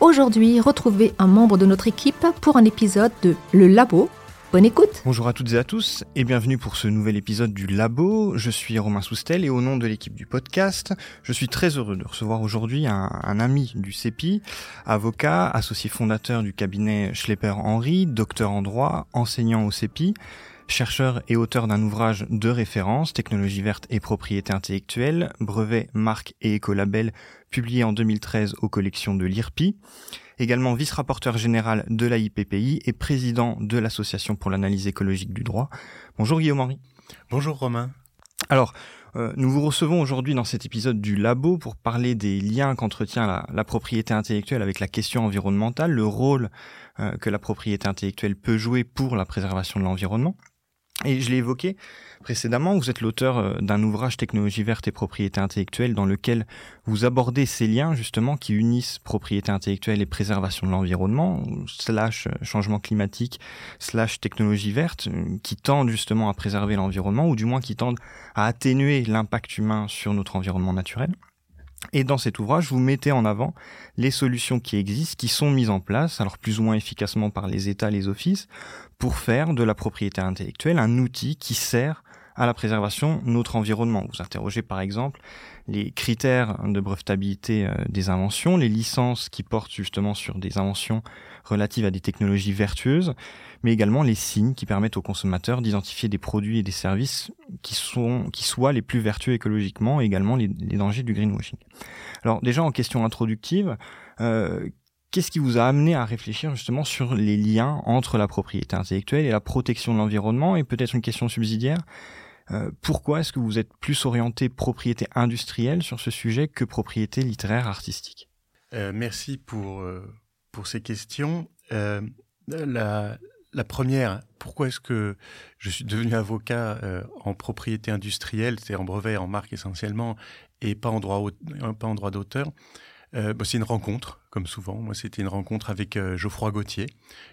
Aujourd'hui, retrouvez un membre de notre équipe pour un épisode de Le Labo. Bonne écoute Bonjour à toutes et à tous et bienvenue pour ce nouvel épisode du Labo. Je suis Romain Soustel et au nom de l'équipe du podcast, je suis très heureux de recevoir aujourd'hui un, un, ami du CEPI, avocat, associé fondateur du cabinet Schlepper-Henry, docteur en droit, enseignant au CEPI, chercheur et auteur d'un ouvrage de référence, Technologie verte et propriété intellectuelle, brevet, marque et écolabel, publié en 2013 aux collections de l'IRPI, également vice-rapporteur général de la IPPI et président de l'Association pour l'analyse écologique du droit. Bonjour Guillaume Henry. Bonjour Romain. Alors, euh, nous vous recevons aujourd'hui dans cet épisode du Labo pour parler des liens qu'entretient la, la, propriété intellectuelle avec la question environnementale, le rôle euh, que la propriété intellectuelle peut jouer pour la préservation de l'environnement. Et je l'ai évoqué précédemment, vous êtes l'auteur euh, d'un ouvrage Technologie verte et propriété intellectuelle dans lequel vous abordez ces liens justement qui unissent propriété intellectuelle et préservation de l'environnement, slash euh, changement climatique, slash technologie verte, euh, qui tendent justement à préserver l'environnement ou du moins qui tendent à atténuer l'impact humain sur notre environnement naturel. Et dans cet ouvrage, vous mettez en avant les solutions qui existent, qui sont mises en place, alors plus ou moins efficacement par les États, les offices, pour faire de la propriété intellectuelle un outil qui sert à la préservation de notre environnement. Vous interrogez par exemple les critères de brevetabilité des inventions, les licences qui portent justement sur des inventions relatives à des technologies vertueuses, mais également les signes qui permettent aux consommateurs d'identifier des produits et des services qui, sont, qui soient les plus vertueux écologiquement, et également les, les dangers du greenwashing. Alors déjà en question introductive, euh, Qu'est-ce qui vous a amené à réfléchir justement sur les liens entre la propriété intellectuelle et la protection de l'environnement? Et peut-être une question subsidiaire, euh, pourquoi est-ce que vous êtes plus orienté propriété industrielle sur ce sujet que propriété littéraire artistique? Euh, Merci pour, euh, pour ces questions. La, première, pourquoi est-ce que je suis devenu avocat en propriété industrielle, c'est en brevet, en marque essentiellement, et pas en droit d'auteur? Euh, bah, c'est une rencontre, comme souvent. Moi, c'était une rencontre avec euh, Geoffroy Gauthier.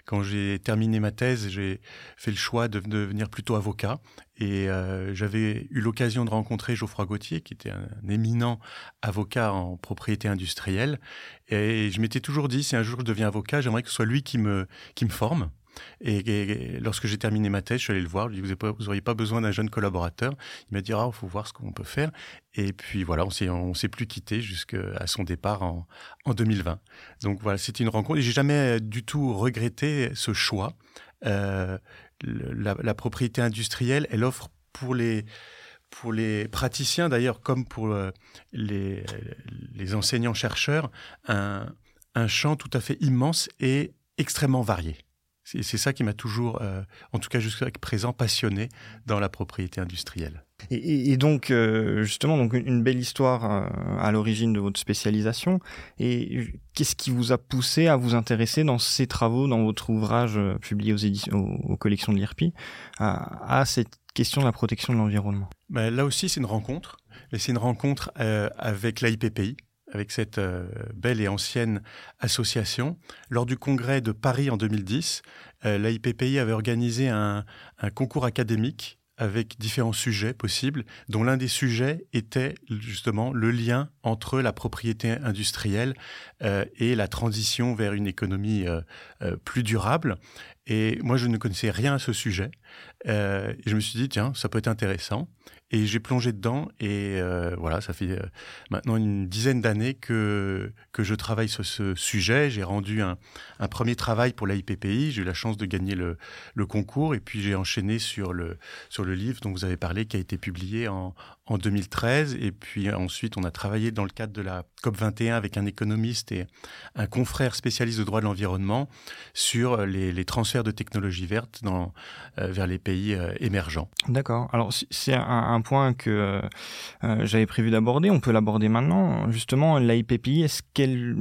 Quand j'ai terminé ma thèse, j'ai fait le choix de devenir plutôt avocat. Et euh, j'avais eu l'occasion de rencontrer Geoffroy Gauthier, qui était un, éminent avocat en propriété industrielle. Et je m'étais toujours dit, si un jour je deviens avocat, j'aimerais que ce soit lui qui me, qui me forme. Et, lorsque j'ai terminé ma thèse, je suis allé le voir. Je lui ai dit, vous n'auriez pas, besoin d'un jeune collaborateur. Il m'a dit, ah, faut voir ce qu'on peut faire. Et puis voilà, on s'est, s'est plus quitté jusqu'à son départ en, en 2020. Donc voilà, c'était une rencontre. Et j'ai jamais du tout regretté ce choix. Euh, la, propriété industrielle, elle offre pour les praticiens d'ailleurs, comme pour les, les enseignants-chercheurs, un champ tout à fait immense et extrêmement varié. C'est ça qui m'a toujours, euh, en tout cas jusqu'à présent, passionné dans la propriété industrielle. Et, et donc, euh, justement, donc une belle histoire euh, à l'origine de votre spécialisation. Et qu'est-ce qui vous a poussé à vous intéresser dans ces travaux, dans votre ouvrage euh, publié aux, éditions, aux, aux collections de l'IRPI, à, à, cette question de la protection de l'environnement? Ben, Là aussi, c'est une rencontre. C'est une rencontre euh, avec l'AIPPI, avec cette euh, belle et ancienne association. Lors du congrès de Paris en 2010, euh, la IPPI avait organisé un, concours académique avec différents sujets possibles, dont l'un des sujets était justement le lien entre la propriété industrielle euh, et la transition vers une économie euh, plus durable. Et moi, je ne connaissais rien à ce sujet. et je me suis dit, tiens, ça peut être intéressant. Et j'ai plongé dedans et euh, voilà, ça fait euh, maintenant une dizaine d'années que, que je travaille sur ce sujet. J'ai rendu un, un, premier travail pour la IPPI, j'ai eu la chance de gagner le, le concours et puis j'ai enchaîné sur le, sur le livre dont vous avez parlé qui a été publié en, en 2013. Et puis ensuite, on a travaillé dans le cadre de la COP21 avec un économiste et un confrère spécialiste de droit de l'environnement sur les, les, trans transfert de technologies vertes dans, vers les pays émergents. D'accord. Alors c'est un, point que j'avais prévu d'aborder. On peut l'aborder maintenant. Justement, est-ce quel,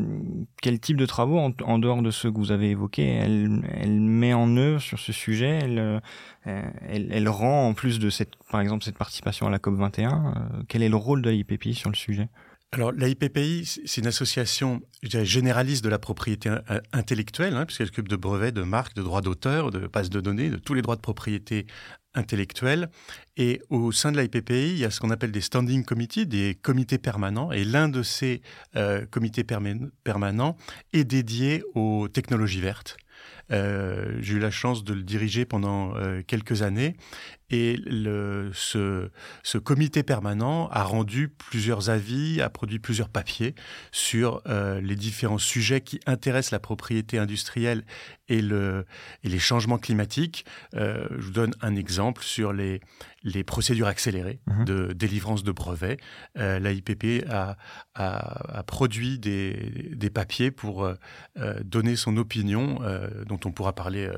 quel type de travaux, en, dehors de ceux que vous avez évoqués, elle, met en œuvre sur ce sujet elle, elle, rend, en plus de cette, par exemple, cette participation à la COP21, quel est le rôle de l'IPPI sur le sujet? Alors la IPPI, c'est une association généraliste de la propriété intellectuelle, hein, puisqu'elle s'occupe de brevets, de marques, de droits d'auteur, de bases de données, de tous les droits de propriété intellectuelle. Et au sein de la IPPI, il y a ce qu'on appelle des standing committees, des comités permanents. Et l'un de ces euh, comités permanents est dédié aux technologies vertes. Euh, j'ai eu la chance de le diriger pendant euh, quelques années et le, ce, ce, comité permanent a rendu plusieurs avis, a produit plusieurs papiers sur euh, les différents sujets qui intéressent la propriété industrielle et, le, et les changements climatiques. Euh, je vous donne un exemple sur les, les procédures accélérées mhm. de délivrance de brevets. Euh, la IPP a, a, a produit des, des, papiers pour euh, donner son opinion, euh, dont on pourra parler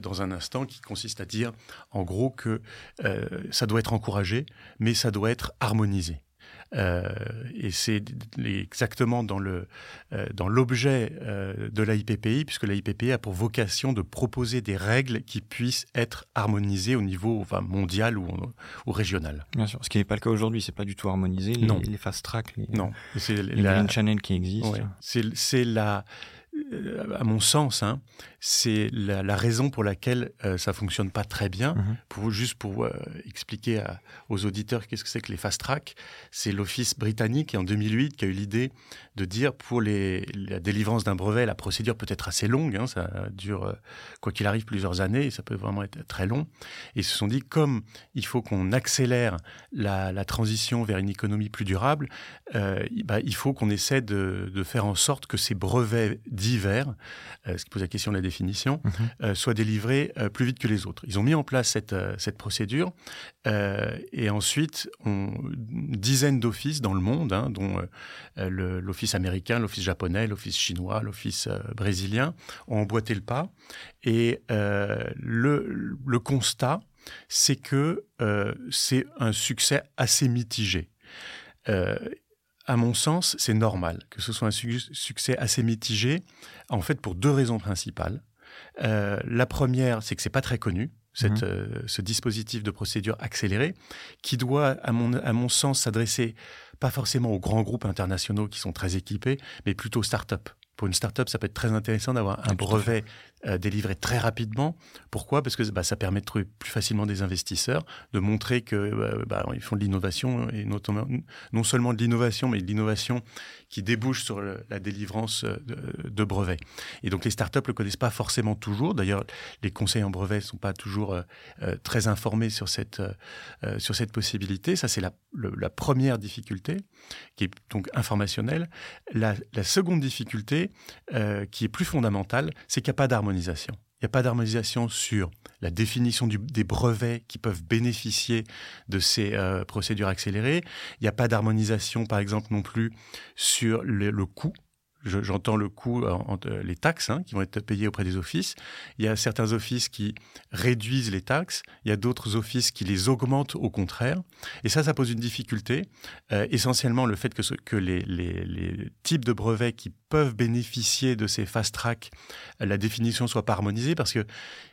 dans un instant, qui consiste à dire en gros que euh, ça doit être encouragé, mais ça doit être harmonisé. Euh, et c'est exactement dans le euh, dans l'objet de la IPPI, puisque la IPPI a pour vocation de proposer des règles qui puissent être harmonisées au niveau enfin, mondial ou, ou régional. Bien sûr, ce qui n'est pas le cas aujourd'hui, c'est pas du tout harmonisé. Les, non. les fast track, les, non. C'est les la, channel qui existent. Ouais. C'est la à mon sens, hein, c'est la, raison pour laquelle euh, ça fonctionne pas très bien. Mhm. Pour juste pour euh, expliquer aux auditeurs qu'est-ce que c'est que les fast track, c'est l'office britannique en 2008 qui a eu l'idée de dire pour les, la délivrance d'un brevet, la procédure peut être assez longue, hein, ça dure euh, quoi qu'il arrive plusieurs années, et ça peut vraiment être très long. Et ils se sont dit comme il faut qu'on accélère la, la, transition vers une économie plus durable, bah, il faut qu'on essaie de, de, faire en sorte que ces brevets divers, ce qui pose la question de la définition, mhm. euh, soit délivré euh, plus vite que les autres. Ils ont mis en place cette, euh, cette procédure et ensuite on, une dizaine d'offices dans le monde, hein, dont l'office américain, l'office japonais, l'office chinois, l'office brésilien, ont emboîté le pas. Et le, le constat, c'est que c'est un succès assez mitigé à mon sens, c'est normal que ce soit un succès assez mitigé, en fait pour deux raisons principales. Euh, la première, c'est que c'est pas très connu. Cette, mmh. euh, ce dispositif de procédure accélérée, qui doit, à mon, à mon sens, s'adresser pas forcément aux grands groupes internationaux qui sont très équipés, mais plutôt aux start-up. Pour une start-up, ça peut être très intéressant d'avoir un brevet euh, délivré très rapidement. Pourquoi? Parce que bah, ça permet de trouver plus facilement des investisseurs, de montrer que euh, bah, ils font de l'innovation et notamment non seulement de l'innovation, mais de l'innovation qui débouche sur la délivrance euh, de, brevets. Et donc les startups le connaissent pas forcément toujours. D'ailleurs, les conseils en brevets sont pas toujours très informés sur cette sur cette possibilité. Ça c'est la, la, première difficulté qui est donc informationnelle. La, la seconde difficulté qui est plus fondamentale, c'est qu'il n'y a pas d'harmonie il n'y a pas d'harmonisation sur la définition des brevets qui peuvent bénéficier de ces euh, procédures accélérées. Il n'y a pas d'harmonisation, par exemple, non plus sur le coût j'entends le coût, entre les taxes hein, qui vont être payées auprès des offices. Il y a certains offices qui réduisent les taxes, il y a d'autres offices qui les augmentent au contraire. Et ça, ça pose une difficulté. Euh, essentiellement, le fait que, que les, types de brevets qui peuvent bénéficier de ces fast-track, euh, la définition soit pas harmonisée parce que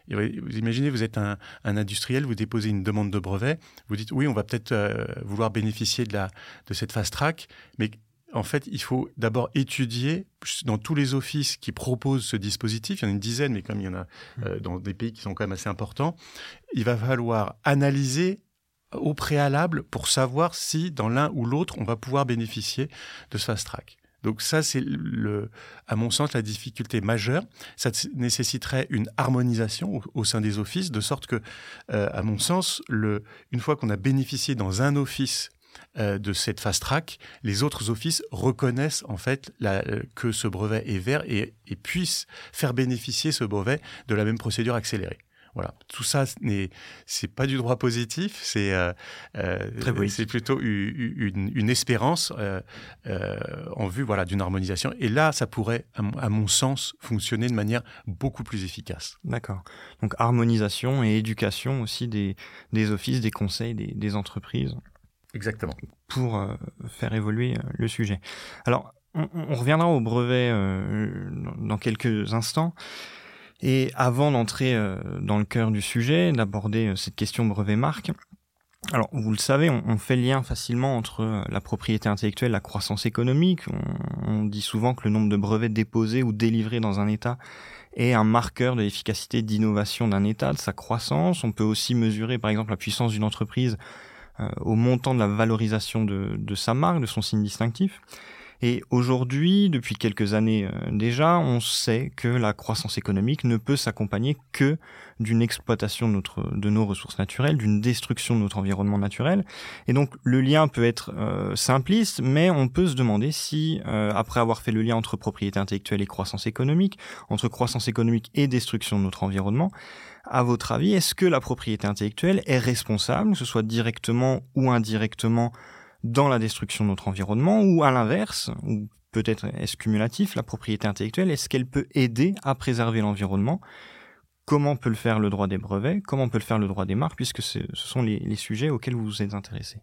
vous imaginez, vous êtes un, industriel, vous déposez une demande de brevet, vous dites oui, on va peut-être euh, vouloir bénéficier de, la, de cette fast-track, mais en fait, il faut d'abord étudier dans tous les offices qui proposent ce dispositif, il y en a une dizaine, mais comme il y en a mmh. euh, dans des pays qui sont quand même assez importants, il va falloir analyser au préalable pour savoir si dans l'un ou l'autre, on va pouvoir bénéficier de ce fast track. Donc ça, c'est le, à mon sens, la difficulté majeure. Ça nécessiterait une harmonisation au, sein des offices, de sorte que, euh, à mon sens, le, une fois qu'on a bénéficié dans un office euh, de cette fast track, les autres offices reconnaissent en fait la, euh, que ce brevet est vert et, et, puissent faire bénéficier ce brevet de la même procédure accélérée. Voilà, tout ça n'est c'est pas du droit positif, c'est euh, euh, c'est plutôt une, une, espérance euh, euh, en vue voilà d'une harmonisation. Et là, ça pourrait, à mon, sens, fonctionner de manière beaucoup plus efficace. D'accord. Donc harmonisation et éducation aussi des, des offices, des conseils, des, des entreprises. Exactement. Pour euh, faire évoluer euh, le sujet. Alors, on, on reviendra au brevet dans quelques instants. Et avant d'entrer euh, dans le cœur du sujet, d'aborder euh, cette question brevet marque, alors, vous le savez, on, fait le lien facilement entre euh, la propriété intellectuelle la croissance économique. On, dit souvent que le nombre de brevets déposés ou délivrés dans un État est un marqueur de l'efficacité d'innovation d'un État, de sa croissance. On peut aussi mesurer, par exemple, la puissance d'une entreprise au montant de la valorisation de, sa marque, de son signe distinctif. Et aujourd'hui, depuis quelques années euh, déjà, on sait que la croissance économique ne peut s'accompagner que d'une exploitation de, nos ressources naturelles, d'une destruction de notre environnement naturel. Et donc le lien peut être euh, simpliste, mais on peut se demander si, euh, après avoir fait le lien entre propriété intellectuelle et croissance économique, entre croissance économique et destruction de notre environnement, à votre avis, est-ce que la propriété intellectuelle est responsable, que ce soit directement ou indirectement, dans la destruction de notre environnement ou à l'inverse, ou peut-être est-ce cumulatif, la propriété intellectuelle, est-ce qu'elle peut aider à préserver l'environnement? Comment peut le faire le droit des brevets? Comment peut le faire le droit des marques Puisque ce sont les, sujets auxquels vous vous êtes intéressé?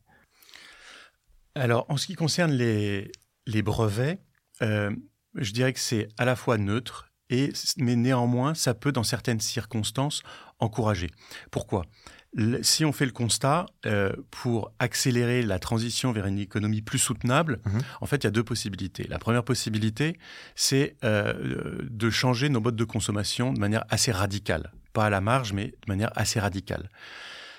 Alors, en ce qui concerne les, brevets, euh, je dirais que c'est à la fois neutre, et, mais néanmoins, ça peut, dans certaines circonstances, encourager. Pourquoi? Si on fait le constat, euh, pour accélérer la transition vers une économie plus soutenable, mhm. en fait, il y a deux possibilités. La première possibilité, c'est euh, de changer nos modes de consommation de manière assez radicale. Pas à la marge, mais de manière assez radicale.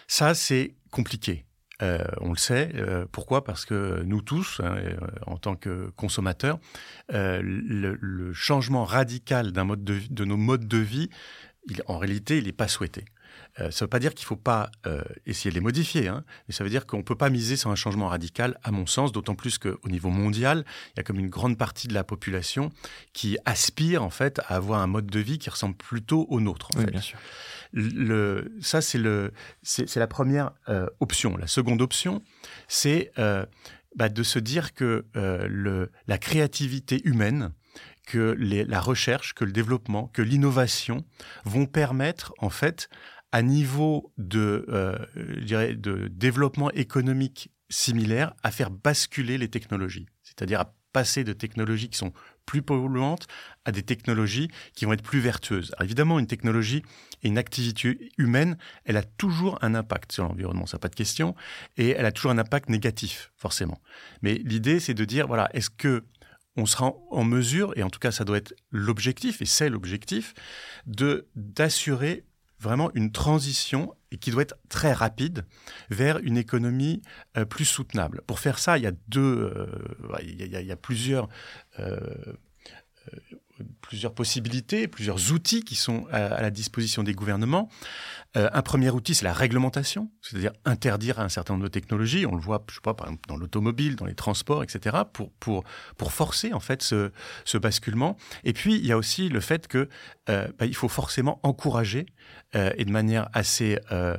Ça, c'est compliqué. Euh, on le sait. pourquoi? Parce que nous tous, hein, en tant que consommateurs, le, changement radical d'un mode de, de nos modes de vie, en réalité, il n'est pas souhaité. Euh, ça ne veut pas dire qu'il ne faut pas euh, essayer de les modifier, hein, mais ça veut dire qu'on ne peut pas miser sur un changement radical, à mon sens, d'autant plus qu'au niveau mondial, il y a comme une grande partie de la population qui aspire en fait à avoir un mode de vie qui ressemble plutôt au nôtre. oui, bien sûr. Le, ça, c'est la première euh, option. La seconde option, c'est bah, de se dire que le, la créativité humaine, que les, la recherche, que le développement, que l'innovation vont permettre en fait à niveau de, euh, je dirais, de développement économique similaire à faire basculer les technologies, c'est-à-dire à passer de technologies qui sont plus polluantes à des technologies qui vont être plus vertueuses. Évidemment, une technologie et une activité humaine, elle a toujours un impact sur l'environnement, ça n'a pas de question, et elle a toujours un impact négatif, forcément. Mais l'idée, c'est de dire, voilà, est-ce que on sera en mesure, et en tout cas ça doit être l'objectif, et c'est l'objectif, d'assurer vraiment une transition et qui doit être très rapide vers une économie euh, plus soutenable. Pour faire ça, il y a deux, euh, il, y a, plusieurs euh, plusieurs possibilités, plusieurs outils qui sont à, la disposition des gouvernements. Euh, un premier outil, c'est la réglementation, c'est-à-dire interdire un certain nombre de technologies. On le voit, je sais pas, par exemple, dans l'automobile, dans les transports, etc., pour, pour, pour forcer, en fait, ce, ce basculement. Et puis, il y a aussi le fait que euh, bah, il faut forcément encourager, euh, et de manière assez euh,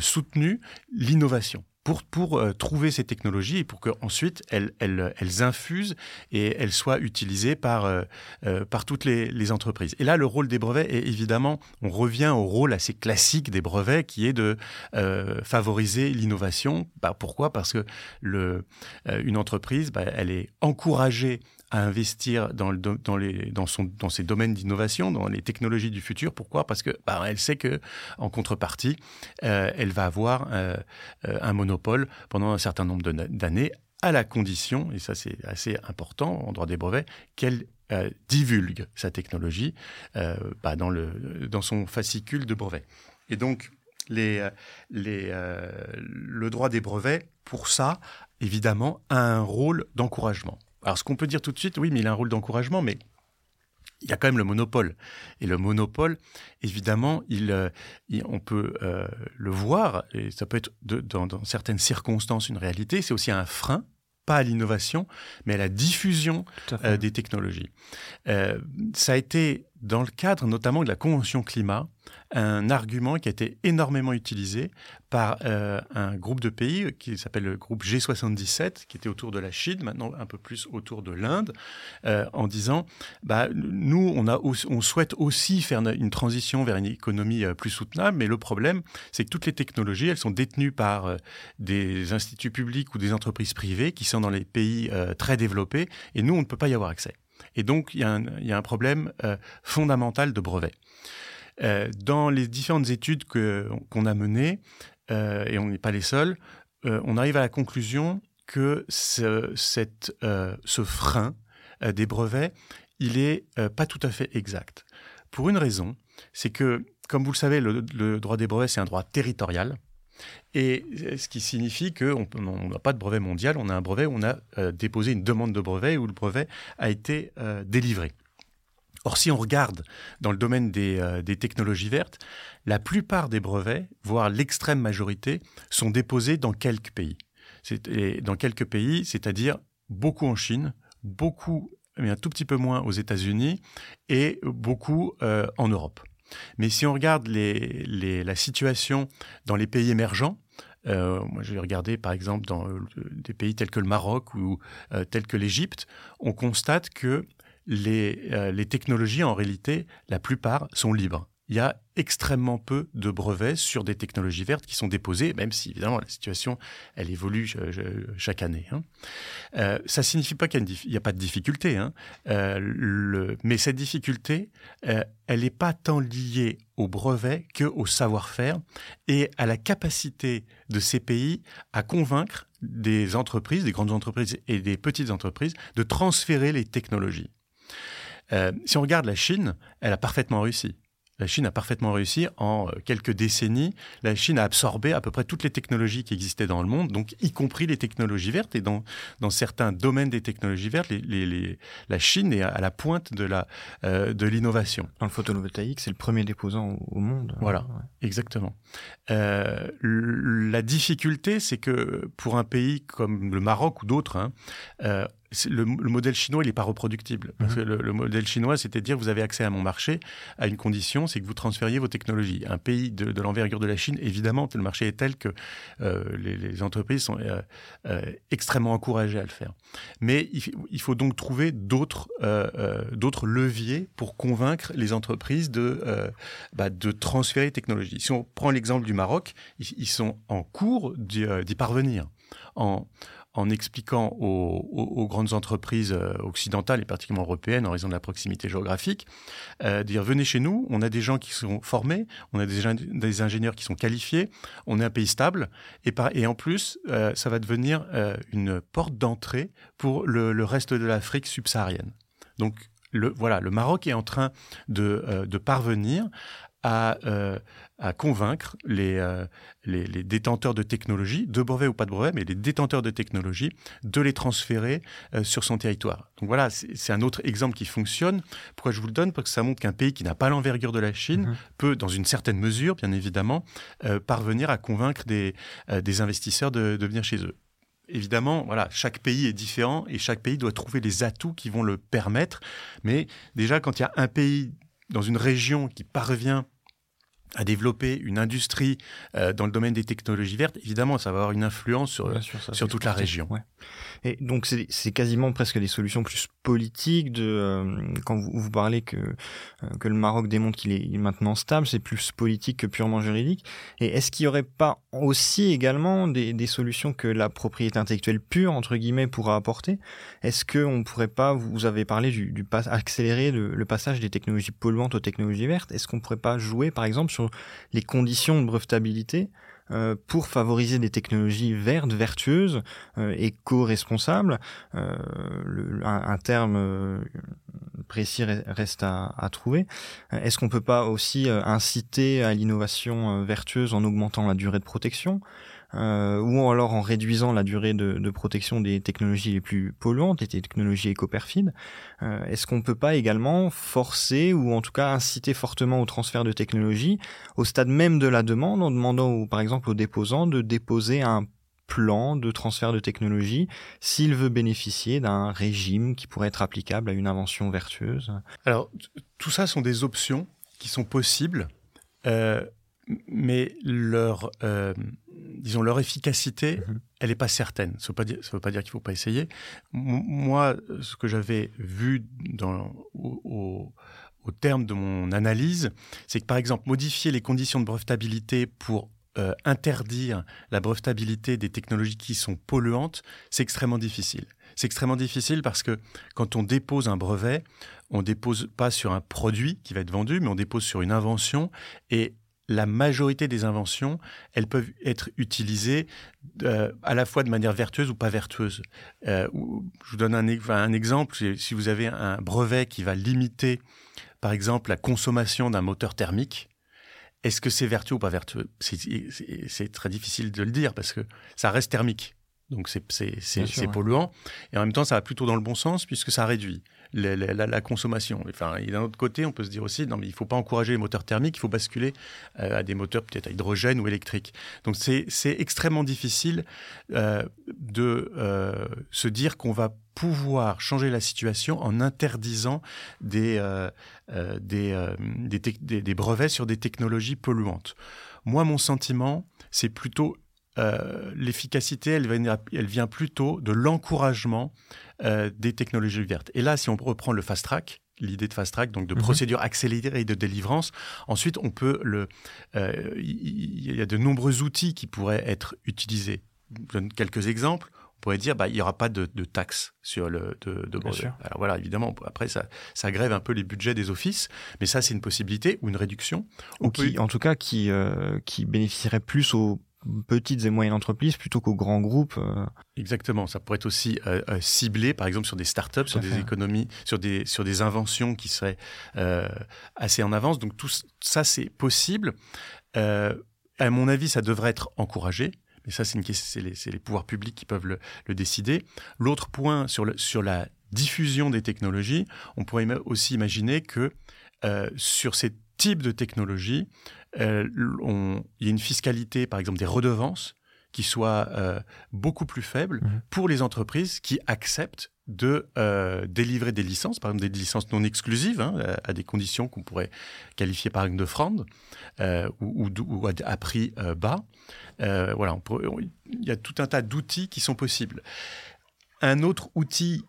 soutenue, l'innovation pour, pour euh, trouver ces technologies et pour qu'ensuite elles, elles, elles, infusent et elles soient utilisées par, euh, euh, par toutes les, les, entreprises. Et là, le rôle des brevets est évidemment, on revient au rôle assez classique des brevets qui est de favoriser l'innovation. Bah, pourquoi? Parce que le, une entreprise, bah, elle est encouragée à investir dans, dans, les, dans, son, dans ses domaines d'innovation, dans les technologies du futur. Pourquoi? Parce que bah, elle sait que en contrepartie, euh, elle va avoir euh, euh, un monopole pendant un certain nombre d'années, à la condition, et ça c'est assez important en droit des brevets, qu'elle divulgue sa technologie bah, dans, le, dans son fascicule de brevets. Et donc, les, les, le droit des brevets, pour ça, évidemment, a un rôle d'encouragement. Alors, ce qu'on peut dire tout de suite, oui, mais il a un rôle d'encouragement, mais il y a quand même le monopole. Et le monopole, évidemment, il, euh, on peut euh, le voir, et ça peut être dans, certaines circonstances une réalité, c'est aussi un frein, pas à l'innovation, mais à la diffusion euh, des technologies. ça a été dans le cadre notamment de la Convention climat, un argument qui a été énormément utilisé par euh, un groupe de pays qui s'appelle le groupe G77, qui était autour de la Chine, maintenant un peu plus autour de l'Inde, euh, en disant bah, nous, on, a, on souhaite aussi faire une transition vers une économie euh, plus soutenable, mais le problème, c'est que toutes les technologies, elles sont détenues par des instituts publics ou des entreprises privées qui sont dans les pays très développés, et nous, on ne peut pas y avoir accès. Et donc, il y, a un, problème fondamental de brevet. Euh, dans les différentes études qu'on a menées, euh, et on n'est pas les seuls, euh, on arrive à la conclusion que ce, ce frein des brevets, il est pas tout à fait exact. Pour une raison, c'est que, comme vous le savez, le, droit des brevets, c'est un droit territorial. Et ce qui signifie qu'on n'a pas de brevet mondial, on a un brevet où on a déposé une demande de brevet où le brevet a été délivré. Or, si on regarde dans le domaine euh, des, technologies vertes, la plupart des brevets, voire l'extrême majorité, sont déposés dans quelques pays. dans quelques pays, c'est-à-dire beaucoup en Chine, beaucoup, mais un tout petit peu moins aux États-Unis et beaucoup euh, en Europe. Mais si on regarde la situation dans les pays émergents, euh, moi, j'ai regardé, par exemple, dans des pays tels que le Maroc ou tels que l'Égypte, on constate que euh, les, technologies, en réalité, la plupart sont libres. Il y a extrêmement peu de brevets sur des technologies vertes qui sont déposées, même si évidemment la situation elle évolue euh, chaque année. Hein. Euh, ça signifie pas qu'il n'y a, pas de difficulté, hein. euh, mais cette difficulté, elle n'est pas tant liée au brevet que au savoir-faire et à la capacité de ces pays à convaincre des entreprises, des grandes entreprises et des petites entreprises de transférer les technologies. Euh, si on regarde la Chine, elle a parfaitement réussi. La Chine a parfaitement réussi en euh, quelques décennies. La Chine a absorbé à peu près toutes les technologies qui existaient dans le monde, donc y compris les technologies vertes. Et dans, dans certains domaines des technologies vertes, les, la Chine est à la pointe de la euh, de l'innovation. Dans le photovoltaïque, c'est le premier déposant au, monde. Voilà, exactement. Euh, la difficulté, c'est que pour un pays comme le Maroc ou d'autres, hein, euh, le, modèle chinois, il n'est pas reproductible. Parce que mhm. le, modèle chinois, c'était dire vous avez accès à mon marché à une condition, c'est que vous transfériez vos technologies. Un pays de, l'envergure de la Chine, évidemment, le marché est tel que euh, les, entreprises sont euh, euh, extrêmement encouragées à le faire. Mais il, faut donc trouver d'autres d'autres leviers pour convaincre les entreprises de, bah, de transférer les technologies. Si on prend l'exemple du Maroc, ils, ils sont en cours d'y parvenir. En, en expliquant aux, grandes entreprises euh, occidentales et particulièrement européennes en raison de la proximité géographique, euh, dire venez chez nous, on a des gens qui sont formés, on a des, ingénieurs qui sont qualifiés, on est un pays stable et, en plus euh, ça va devenir une porte d'entrée pour le, reste de l'Afrique subsaharienne. Donc le, voilà, le Maroc est en train de parvenir à, euh, à convaincre les, euh, les, les, détenteurs de technologie, de brevet ou pas de brevet, mais les détenteurs de technologie, de les transférer euh, sur son territoire. Donc voilà, c'est un autre exemple qui fonctionne. Pourquoi je vous le donne? Parce que ça montre qu'un pays qui n'a pas l'envergure de la Chine mhm. peut, dans une certaine mesure, bien évidemment, parvenir à convaincre des, des investisseurs de, de venir chez eux évidemment, voilà, chaque pays est différent et chaque pays doit trouver les atouts qui vont le permettre. Mais déjà, quand il y a un pays dans une région qui parvient à développer une industrie euh, dans le domaine des technologies vertes, évidemment, ça va avoir une influence sur, sur toute la région. Et donc, c'est quasiment presque des solutions plus politiques. De, euh, quand vous, vous, parlez que, euh, que le Maroc démontre qu'il est, maintenant stable, c'est plus politique que purement juridique. Et est-ce qu'il n'y aurait pas aussi également des, des, solutions que la propriété intellectuelle pure, entre guillemets, pourra apporter? Est-ce qu'on ne pourrait pas, vous avez parlé du, du pas, accélérer le, le passage des technologies polluantes aux technologies vertes, est-ce qu'on ne pourrait pas jouer, par exemple, sur les conditions de brevetabilité euh, pour favoriser des technologies vertes, vertueuses, euh, éco-responsables. Euh, un, terme précis reste à, trouver. Est-ce qu'on peut pas aussi inciter à l'innovation vertueuse en augmentant la durée de protection? Euh, ou alors en réduisant la durée de, de, protection des technologies les plus polluantes, les technologies éco-perfides. Euh, Est-ce qu'on peut pas également forcer ou en tout cas inciter fortement au transfert de technologies au stade même de la demande en demandant par exemple aux déposants de déposer un plan de transfert de technologie s'il veut bénéficier d'un régime qui pourrait être applicable à une invention vertueuse? Alors, tout ça sont des options qui sont possibles, euh, mais leur, euh, disons, leur efficacité, Mhm. elle n'est pas certaine. Ça ne veut pas dire, qu'il ne faut pas essayer. M- moi, ce que j'avais vu dans, au, au- au terme de mon analyse, c'est que par exemple, modifier les conditions de brevetabilité pour euh, interdire la brevetabilité des technologies qui sont polluantes, c'est extrêmement difficile. C'est extrêmement difficile parce que quand on dépose un brevet, on dépose pas sur un produit qui va être vendu, mais on dépose sur une invention et la majorité des inventions, elles peuvent être utilisées euh, à la fois de manière vertueuse ou pas vertueuse. Euh, je vous donne un, un exemple. Si- vous avez un brevet qui va limiter, par exemple, la consommation d'un moteur thermique, est-ce que c'est vertueux ou pas vertueux? C'est très difficile de le dire parce que ça reste thermique. Donc c'est ouais. polluant. Et en même temps, ça va plutôt dans le bon sens puisque ça réduit la, la- la- la consommation. Enfin, et d'un autre côté, on peut se dire aussi, non mais il faut pas encourager les moteurs thermiques, il faut basculer euh, à des moteurs peut-être à hydrogène ou électriques. Donc c'est extrêmement difficile euh, de euh, se dire qu'on va pouvoir changer la situation en interdisant des, des, des, tec- des- des brevets sur des technologies polluantes. Moi, mon sentiment, c'est plutôt euh, l'efficacité, elle, vient- elle vient plutôt de l'encouragement euh, des technologies vertes. Et là, si on reprend le fast track, l'idée de fast track, donc de Mhm. procédure accélérée de délivrance, ensuite on peut le, euh, il y a de nombreux outils qui pourraient être utilisés. Je donne quelques exemples. On pourrait dire, bah, il n'y aura pas de, de taxes sur le de, de brevet. sûr. Alors voilà, évidemment, après ça, ça grève un peu les budgets des offices, mais ça c'est une possibilité ou une réduction. ou peut- qui, en tout cas, qui, euh, qui bénéficierait plus aux petites et moyennes entreprises plutôt qu'aux grands groupes. euh. Exactement, ça pourrait être aussi euh, euh, ciblé, par exemple, sur des startups, sur des fait. économies, sur des, sur des inventions qui seraient euh, assez en avance. Donc tout ça, c'est possible. Euh, à mon avis, ça devrait être encouragé. Mais ça, c'est une question, c'est les, pouvoirs publics qui peuvent le, le décider. L'autre point sur, le, sur la diffusion des technologies, on pourrait aussi imaginer que sur ces types de technologies, euh, on- il y a une fiscalité, par exemple, des redevances qui soit euh, beaucoup plus faible Mhm. pour les entreprises qui acceptent de euh, délivrer des licences, par exemple des licences non exclusives, hein, à, à des conditions qu'on pourrait qualifier par exemple de fraude, euh, ou, ou à, à prix bas. Voilà, il y a tout un tas d'outils qui sont possibles. Un autre outil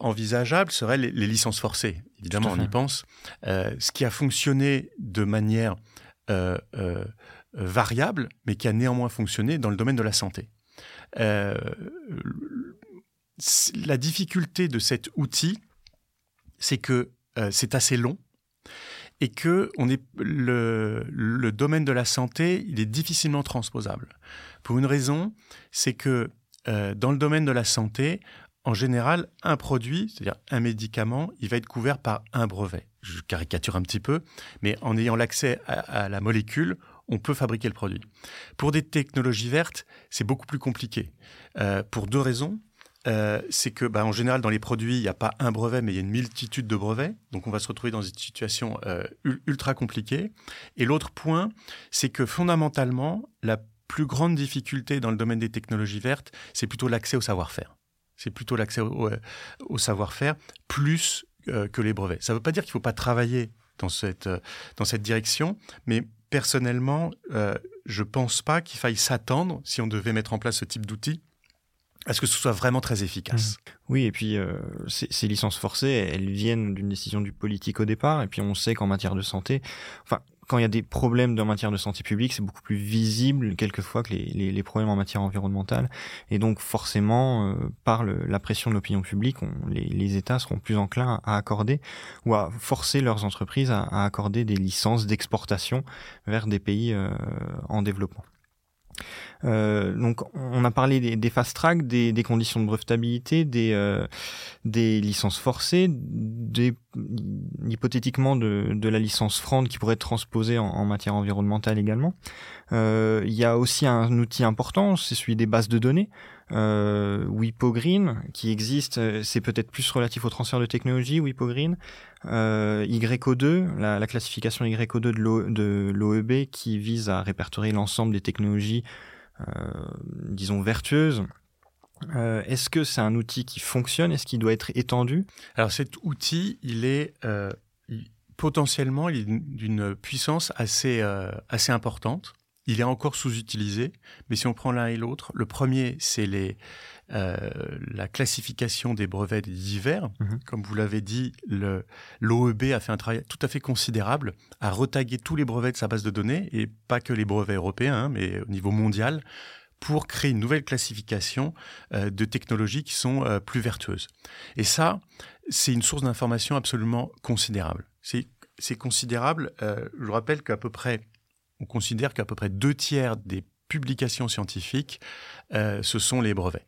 envisageable serait les, les licences forcées. Évidemment, on y pense. Ce qui a fonctionné de manière euh, euh, variable, mais qui a néanmoins fonctionné dans le domaine de la santé. Euh, la difficulté de cet outil, c'est que c'est assez long et que on le, domaine de la santé, il est difficilement transposable. Pour une raison, c'est que dans le domaine de la santé, en général, un produit, c'est-à-dire un médicament, il va être couvert par un brevet. Je caricature un petit peu, mais en ayant l'accès à, la molécule, on peut fabriquer le produit. Pour des technologies vertes, c'est beaucoup plus compliqué. Euh, pour deux raisons. Euh, c'est que, bah, en général, dans les produits, il n'y a pas un brevet, mais il y a une multitude de brevets. Donc, on va se retrouver dans une situation euh, ul- ultra compliquée. Et l'autre point, c'est que fondamentalement, la plus grande difficulté dans le domaine des technologies vertes, c'est plutôt l'accès au savoir-faire. C'est plutôt l'accès au, savoir-faire plus euh, que les brevets. Ça ne veut pas dire qu'il ne faut pas travailler dans cette, euh, dans cette direction, mais personnellement, euh, je ne pense pas qu'il faille s'attendre, si on devait mettre en place ce type d'outil, à ce que ce soit vraiment très efficace. Oui, et puis ces, ces licences forcées, elles viennent d'une décision du politique au départ, et puis on sait qu'en matière de santé, enfin, quand il y a des problèmes en matière de santé publique, c'est beaucoup plus visible quelquefois que les, les, problèmes en matière environnementale, et donc forcément, euh, par la pression de l'opinion publique, les, États seront plus enclins à accorder ou à forcer leurs entreprises à, à accorder des licences d'exportation vers des pays euh, en développement. Euh, donc, on a parlé des, fast track, des, conditions de brevetabilité, des, euh, licences forcées, des, hypothétiquement de, la licence Frande qui pourrait être transposée en, en matière environnementale également. Euh, Il y a aussi un outil important, c'est celui des bases de données. Euh, WipoGreen qui existe, euh, c'est peut-être plus relatif au transfert de technologie, WipoGreen. Euh, YO2, la, la classification YO2 de l'O- de l'OEB qui vise à répertorier l'ensemble des technologies disons, vertueuse. Est-ce que c'est un outil qui fonctionne? Est-ce qu'il doit être étendu? Alors cet outil, il est potentiellement d'une puissance assez, assez importante. Il est encore sous-utilisé, mais si on prend l'un et l'autre, le premier, c'est les, euh, la classification des brevets divers. Mhm. Comme vous l'avez dit, l'OEB a fait un travail tout à fait considérable à retaguer tous les brevets de sa base de données, et pas que les brevets européens, hein, mais au niveau mondial, pour créer une nouvelle classification euh, de technologies qui sont euh, plus vertueuses. Et ça, c'est une source d'information absolument considérable. C'est considérable. je vous rappelle qu'à peu près, on considère qu'à peu près deux tiers des publications scientifiques, ce sont les brevets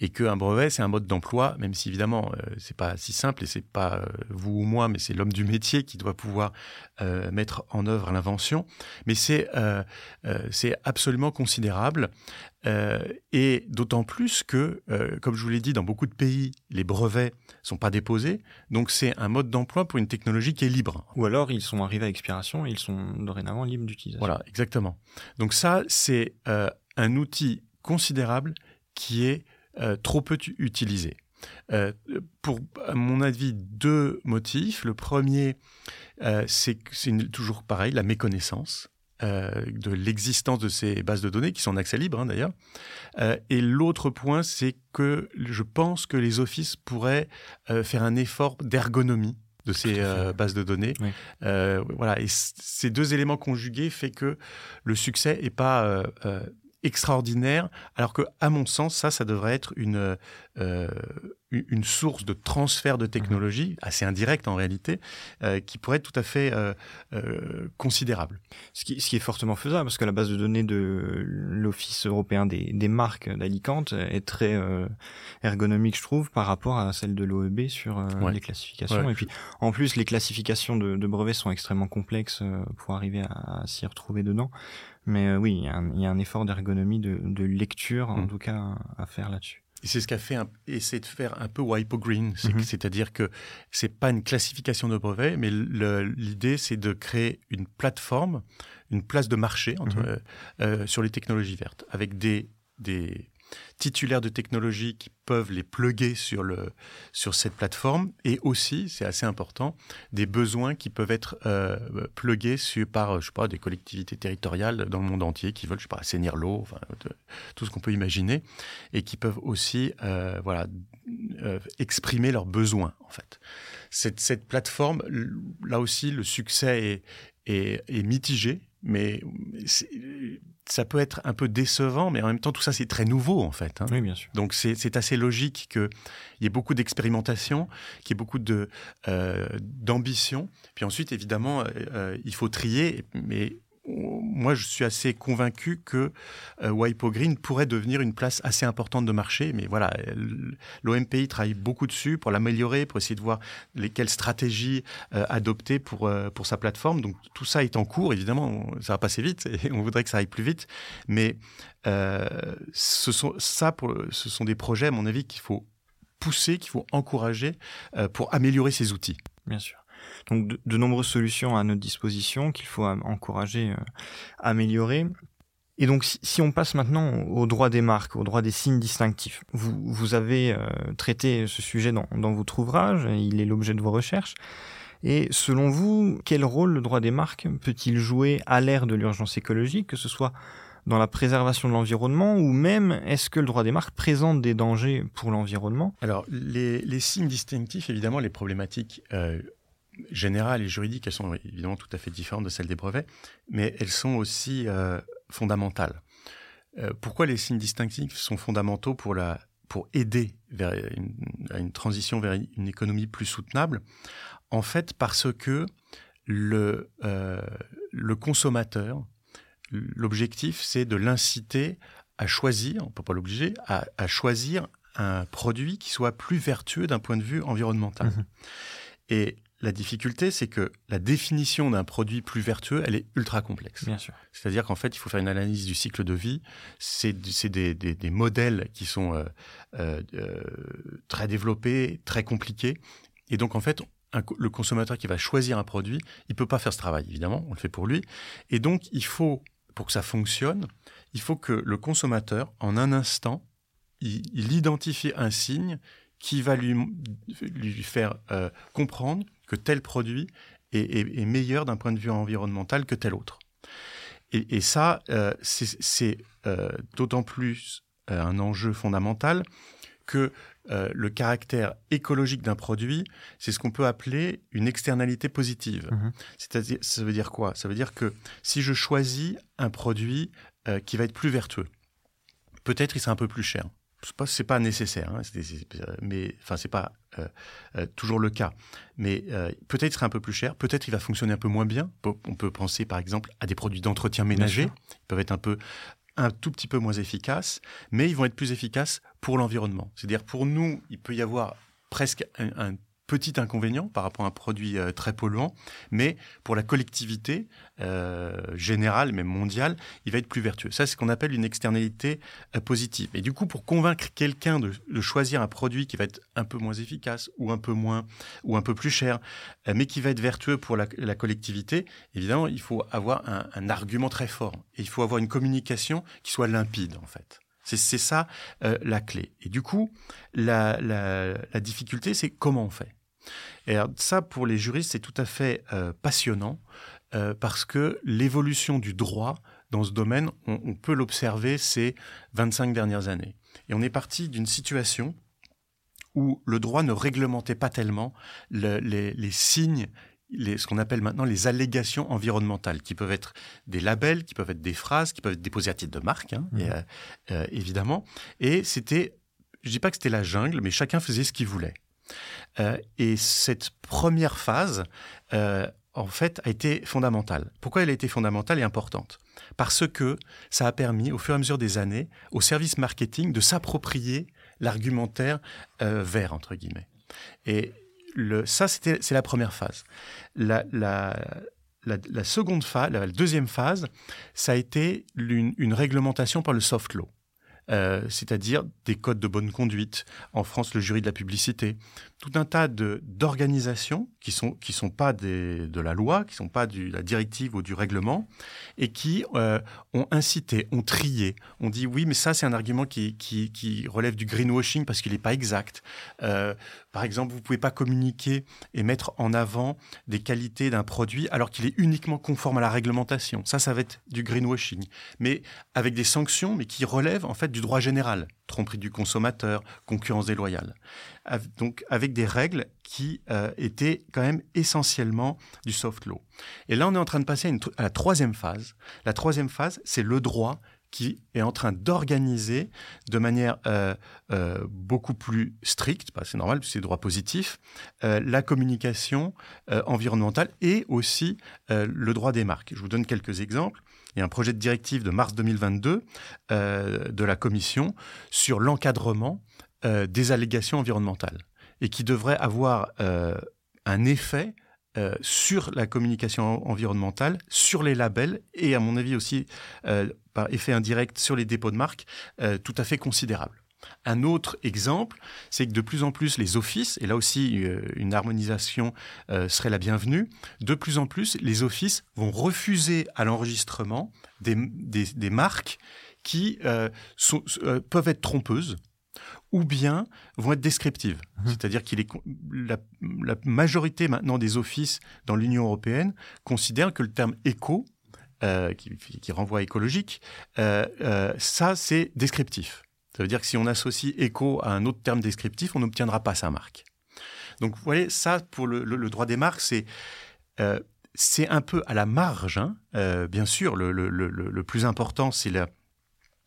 et qu'un brevet c'est un mode d'emploi, même si évidemment euh, c'est pas si simple et c'est pas euh, vous ou moi, mais c'est l'homme du métier qui doit pouvoir euh, mettre en œuvre l'invention. Mais c'est c'est absolument considérable et d'autant plus que, comme je vous l'ai dit, dans beaucoup de pays les brevets sont pas déposés, donc c'est un mode d'emploi pour une technologie qui est libre. Ou alors ils sont arrivés à expiration et ils sont dorénavant libres d'utilisation. Voilà, exactement. Donc ça c'est un outil considérable qui est euh, trop peu utilisé. Euh, pour, à mon avis, deux motifs. Le premier, euh, c'est toujours pareil, la méconnaissance. de l'existence de ces bases de données qui sont en accès libre hein, d'ailleurs. et l'autre point, c'est que je pense que les offices pourraient faire un effort d'ergonomie de ces bases de données. voilà, et ces deux éléments conjugués fait que le succès n'est pas extraordinaire, alors que, à mon sens, ça, ça devrait être une, euh, une source de transfert de technologie, mhm. assez indirecte en réalité, euh, qui pourrait être tout à fait euh, considérable. Ce qui, ce qui, est fortement faisable, parce que la base de données de l'Office européen des, des marques d'Alicante est très ergonomique, je trouve, par rapport à celle de l'OEB sur les classifications. Et puis, en plus, les classifications de, de brevets sont extrêmement complexes pour arriver à, à s'y retrouver dedans. Mais euh, oui, il y, a un, effort d'ergonomie, de, lecture, en mm. tout cas, à faire là-dessus. Et c'est ce qu'a fait, essayer de faire un peu WIPO Green, mm-hmm. c'est-à-dire que c'est pas une classification de brevets, mais l'idée c'est de créer une plateforme, une place de marché entre, mm-hmm. euh, sur les technologies vertes, avec des, des titulaires de technologies qui peuvent les pluguer sur, le, sur cette plateforme et aussi, c'est assez important, des besoins qui peuvent être euh, sur, par je sais pas, des collectivités territoriales dans le monde entier qui veulent je sais pas, assainir l'eau, enfin, tout ce qu'on peut imaginer et qui peuvent aussi euh, voilà, euh, exprimer leurs besoins en fait. Cette, cette plateforme, là aussi, le succès est, est mitigé, mais ça peut être un peu décevant, mais en même temps, tout ça, c'est très nouveau, en fait. Hein. Oui, bien sûr. Donc, c'est assez logique qu'il y ait beaucoup d'expérimentation, qu'il y ait beaucoup euh, d'ambition. Puis ensuite, évidemment, euh, euh, il faut trier, mais moi, je suis assez convaincu que euh, Waipo Green pourrait devenir une place assez importante de marché. Mais voilà, l'OMPI travaille beaucoup dessus pour l'améliorer, pour essayer de voir lesquelles stratégies euh, adopter pour, euh, pour sa plateforme. Donc tout ça est en cours. Évidemment, ça va passer vite et on voudrait que ça aille plus vite. Mais sont, ça, ce sont des projets, à mon avis, qu'il faut pousser, qu'il faut encourager pour améliorer ces outils. Bien sûr. Donc de, nombreuses solutions à notre disposition qu'il faut encourager, euh, améliorer. Et donc, si, on passe maintenant au droit des marques, au droit des signes distinctifs, vous, vous avez euh, traité ce sujet dans, dans votre ouvrage, il est l'objet de vos recherches. Et selon vous, quel rôle le droit des marques peut-il jouer à l'ère de l'urgence écologique, que ce soit dans la préservation de l'environnement ou même est-ce que le droit des marques présente des dangers pour l'environnement? Alors, les, les, signes distinctifs, évidemment, les problématiques euh, générales et juridiques, elles sont évidemment tout à fait différentes de celles des brevets, mais elles sont aussi euh, fondamentales. Euh, pourquoi les signes distinctifs sont fondamentaux pour, la, pour aider vers une, à une transition vers une économie plus soutenable? En fait, parce que le, euh, le consommateur, l'objectif, c'est de l'inciter à choisir, on ne peut pas l'obliger, à, à, choisir un produit qui soit plus vertueux d'un point de vue environnemental. Mmh et la difficulté, c'est que la définition d'un produit plus vertueux, elle est ultra complexe. Bien sûr. C'est-à-dire qu'en fait, il faut faire une analyse du cycle de vie. C'est des, des, des, modèles qui sont euh, euh, euh, très développés, très compliqués. Et donc, en fait, le consommateur qui va choisir un produit, il peut pas faire ce travail, évidemment, on le fait pour lui. Et donc, il faut pour que ça fonctionne, il faut que le consommateur, en un instant, il, il identifie un signe qui va lui, lui faire euh, comprendre que tel produit est, est- est meilleur d'un point de vue environnemental que tel autre. Et, et ça, euh, c'est- euh, d'autant plus euh, un enjeu fondamental que euh, le caractère écologique d'un produit, c'est ce qu'on peut appeler une externalité positive. Mhm. C'est-à-dire, ça veut dire quoi? Ça veut dire que si je choisis un produit euh, qui va être plus vertueux, peut-être il sera un peu plus cher. C'est pas, pas nécessaire, hein, mais enfin c'est pas euh, euh, toujours le cas. Mais euh, peut-être il sera un peu plus cher, peut-être il va fonctionner un peu moins bien. On peut- penser par exemple à des produits d'entretien ménager, ils peuvent être un peu un tout petit peu moins efficaces, mais ils vont être plus efficaces pour l'environnement. C'est-à-dire pour nous, il peut y avoir presque un, un petit inconvénient par rapport à un produit euh, très polluant, mais pour la collectivité euh, générale, même mondiale, il va être plus vertueux. Ça, c'est ce qu'on appelle une externalité euh, positive. Et du coup, pour convaincre quelqu'un de, choisir un produit qui va être un peu moins efficace ou un peu moins ou un peu plus cher, mais qui va être vertueux pour la, collectivité, évidemment, il faut avoir un, argument très fort. Et il faut avoir une communication qui soit limpide, en fait. C'est ça la clé. Et du coup, la difficulté, c'est comment on fait. Et alors, ça, pour les juristes, c'est tout à fait euh, passionnant euh, parce que l'évolution du droit dans ce domaine, on, on peut l'observer ces 25 dernières années. Et on est parti d'une situation où le droit ne réglementait pas tellement le- les, les signes, les, ce qu'on appelle maintenant les allégations environnementales, qui peuvent être des labels, qui peuvent être des phrases, qui peuvent être déposées à titre de marque, hein, et, euh, euh, évidemment. Et c'était, je dis pas que c'était la jungle, mais chacun faisait ce qu'il voulait. Euh, et cette première phase, euh, en fait, a été fondamentale. Pourquoi elle a été fondamentale et importante? Parce que ça a permis, au fur et à mesure des années, au service marketing de s'approprier l'argumentaire euh, vert, entre guillemets. Et le, ça, c'est la première phase. La, la, la, seconde phase, la deuxième phase, ça a été une réglementation par le soft law. Euh, c'est-à-dire des codes de bonne conduite, en France le jury de la publicité, tout un tas d'organisations qui sont qui sont pas des, de la loi, qui sont pas de la directive ou du règlement, et qui euh, ont incité, ont trié, ont dit oui mais ça c'est un argument qui, qui, qui relève du greenwashing parce qu'il n'est pas exact. Euh, par exemple vous pouvez pas communiquer et mettre en avant des qualités d'un produit alors qu'il est uniquement conforme à la réglementation. Ça ça va être du greenwashing, mais avec des sanctions mais qui relèvent en fait du droit général, tromperie du consommateur, concurrence déloyale. Donc avec des règles qui euh, étaient quand même essentiellement du soft law. Et là, on est en train de passer à, la troisième phase. La troisième phase, c'est le droit qui est en train d'organiser de manière euh, euh, beaucoup plus stricte, bah, c'est normal, c'est droit positif, la communication environnementale et aussi le droit des marques. Je vous donne quelques exemples. Il y a un projet de directive de mars 2022 euh, de la Commission sur l'encadrement des allégations environnementales et qui devrait avoir euh, un effet euh, sur la communication environnementale, sur les labels et à mon avis aussi euh, par effet indirect sur les dépôts de marque, euh, tout à fait considérable. Un autre exemple, c'est que de plus en plus les offices, et là aussi une harmonisation serait la bienvenue, de plus en plus les offices vont refuser à l'enregistrement des, des, marques qui peuvent être trompeuses ou bien vont être descriptives. C'est-à-dire qu'il est con- la, la majorité maintenant des offices dans l'Union européenne considèrent que le terme éco, euh, qui, qui renvoie à écologique, euh, euh, ça c'est descriptif. Ça veut dire que si on associe éco à un autre terme descriptif, on n'obtiendra pas sa marque. Donc vous voyez, ça pour le, le- le droit des marques, c'est c'est un peu à la marge. hein. Euh, bien sûr, le, le- le- le- le plus important, c'est la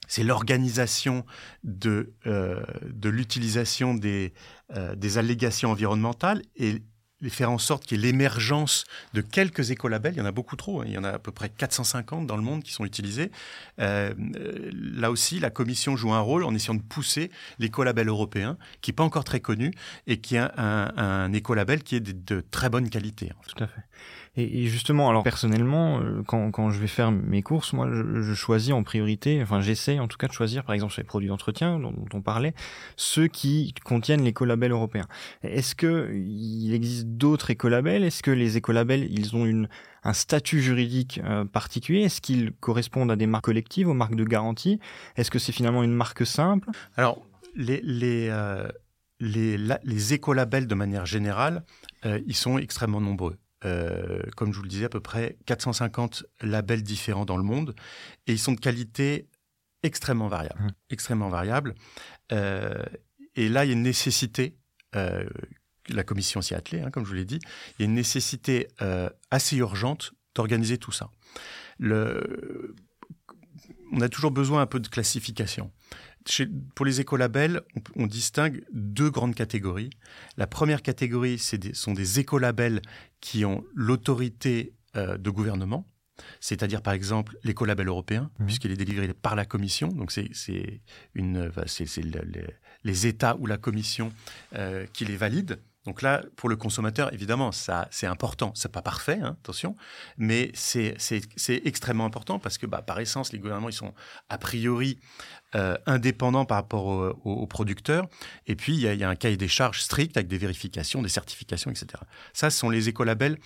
c'est l'organisation de, euh, l'utilisation des, euh, des allégations environnementales et faire en sorte qu'il y ait l'émergence de quelques écolabels. Il y en a beaucoup trop. hein. Il y en a à peu près 450 dans le monde qui sont utilisés. Euh, là aussi, la Commission joue un rôle en essayant de pousser l'écolabel européen, qui n'est pas encore très connu, et qui est un, écolabel qui est de, très bonne qualité. Tout à fait. Et, justement, alors personnellement, euh, quand, quand, je vais faire mes courses, moi, je, choisis en priorité, enfin j'essaie en tout cas de choisir, par exemple sur les produits d'entretien dont, on parlait, ceux qui contiennent l'écolabel européen. Est-ce que il existe d'autres écolabels? Est-ce que les écolabels, ils ont une, un statut juridique euh, particulier? Est-ce qu'ils correspondent à des marques collectives, aux marques de garantie? Est-ce que c'est finalement une marque simple? Alors, les, les, euh, les, les écolabels, de manière générale, ils sont extrêmement nombreux. Euh, comme je vous le disais, à peu près 450 labels différents dans le monde, et ils sont de qualité extrêmement variable. Mmh. Extrêmement variable. Euh, et là, il y a une nécessité, euh, la commission s'y est attelée, hein, comme je vous l'ai dit, il y a une nécessité assez urgente d'organiser tout ça. Le, on a toujours besoin un peu de classification pour les écolabels, on, on, distingue deux grandes catégories. La première catégorie, des, sont des écolabels qui ont l'autorité euh, de gouvernement, c'est-à-dire par exemple l'écolabel européen, mmh. puisqu'il est délivré par la Commission. Donc c'est une, c'est les États ou la Commission euh, qui les valident. Donc là, pour le consommateur, évidemment, ça c'est important. C'est pas parfait, hein, attention, mais c'est extrêmement important parce que, bah, par essence, les gouvernements ils sont a priori euh, indépendants par rapport aux producteurs. Et puis il y, a, un cahier des charges strict avec des vérifications, des certifications, etc. Ça, ce sont les écolabels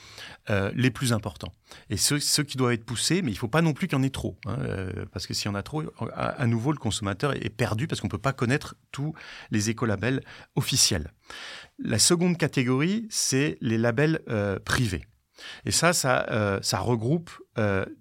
euh, les plus importants et ceux, qui doivent être poussés. Mais il faut pas non plus qu'il y en ait trop, hein, euh, parce que s'il y en a trop, à, nouveau le consommateur est perdu parce qu'on peut pas connaître tous les écolabels officiels. La seconde catégorie, c'est les labels privés. Et ça, ça, regroupe